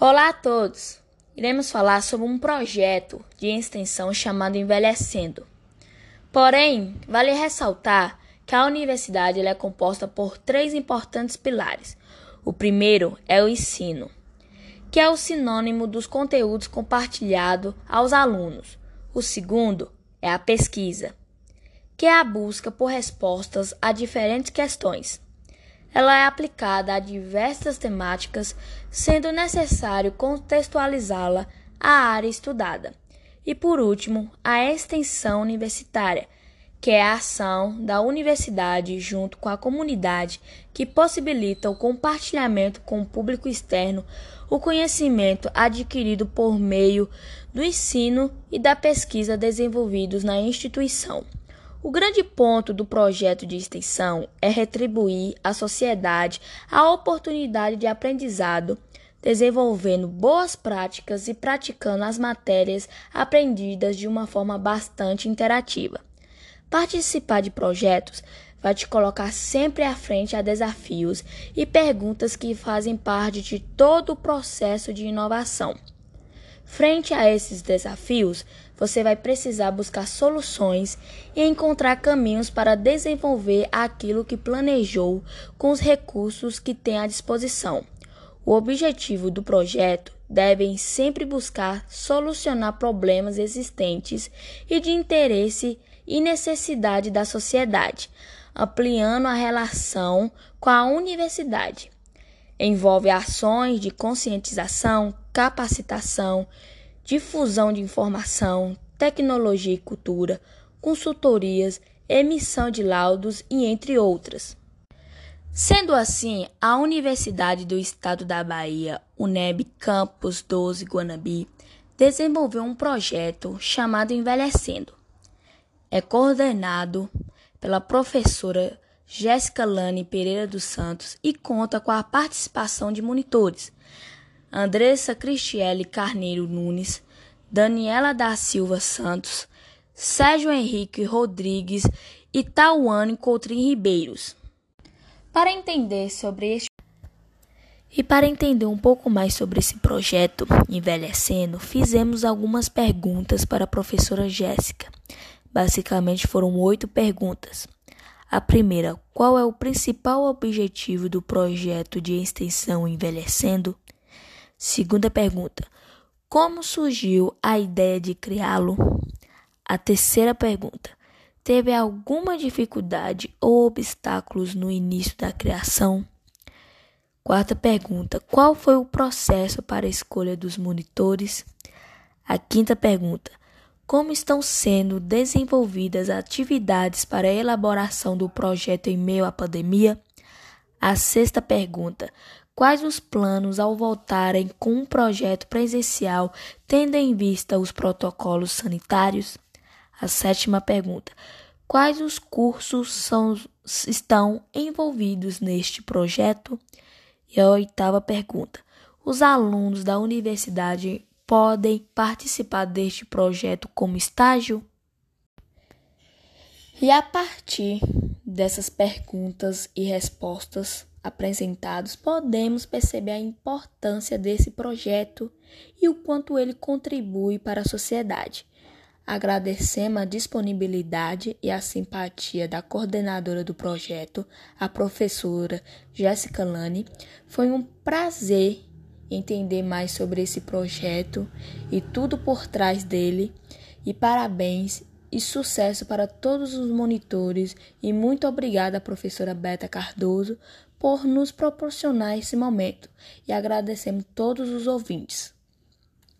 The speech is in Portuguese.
Olá a todos! Iremos falar sobre um projeto de extensão chamado Envelhecendo. Porém, vale ressaltar que a universidade é composta por três importantes pilares. O primeiro é o ensino, que é o sinônimo dos conteúdos compartilhados aos alunos. O segundo é a pesquisa, que é a busca por respostas a diferentes questões. Ela é aplicada a diversas temáticas, sendo necessário contextualizá-la à área estudada. E por último, a extensão universitária, que é a ação da universidade junto com a comunidade que possibilita o compartilhamento com o público externo o conhecimento adquirido por meio do ensino e da pesquisa desenvolvidos na instituição. O grande ponto do projeto de extensão é retribuir à sociedade a oportunidade de aprendizado, desenvolvendo boas práticas e praticando as matérias aprendidas de uma forma bastante interativa. Participar de projetos vai te colocar sempre à frente a desafios e perguntas que fazem parte de todo o processo de inovação. Frente a esses desafios, você vai precisar buscar soluções e encontrar caminhos para desenvolver aquilo que planejou com os recursos que tem à disposição. O objetivo do projeto deve sempre buscar solucionar problemas existentes e de interesse e necessidade da sociedade, ampliando a relação com a universidade. Envolve ações de conscientização, capacitação, difusão de informação, tecnologia e cultura, consultorias, emissão de laudos e entre outras. Sendo assim, a Universidade do Estado da Bahia, UNEB Campus 12 Guanabi, desenvolveu um projeto chamado Envelhecendo, é coordenado pela professora Jéssica Lane Pereira dos Santos e conta com a participação de monitores Andressa Cristiele Carneiro Nunes, Daniela da Silva Santos, Sérgio Henrique Rodrigues e Tauane Coutrin Ribeiros. Para entender sobre este e para entender um pouco mais sobre esse projeto Envelhecendo, fizemos algumas perguntas para a professora Jéssica. Basicamente foram oito perguntas. A primeira: qual é o principal objetivo do projeto de extensão Envelhecendo? Segunda pergunta: como surgiu a ideia de criá-lo? A terceira pergunta: teve alguma dificuldade ou obstáculos no início da criação? Quarta pergunta: qual foi o processo para a escolha dos monitores? A quinta pergunta: como estão sendo desenvolvidas atividades para a elaboração do projeto em meio à pandemia? A sexta pergunta: Quais os planos ao voltarem com um projeto presencial, tendo em vista os protocolos sanitários? A sétima pergunta: Quais os cursos são, estão envolvidos neste projeto? E a oitava pergunta: Os alunos da universidade podem participar deste projeto como estágio? E a partir dessas perguntas e respostas apresentadas, podemos perceber a importância desse projeto e o quanto ele contribui para a sociedade. Agradecemos a disponibilidade e a simpatia da coordenadora do projeto, a professora Jéssica Lane. Foi um prazer entender mais sobre esse projeto e tudo por trás dele. E parabéns e sucesso para todos os monitores e muito obrigada professora Beta Cardoso por nos proporcionar esse momento e agradecemos todos os ouvintes.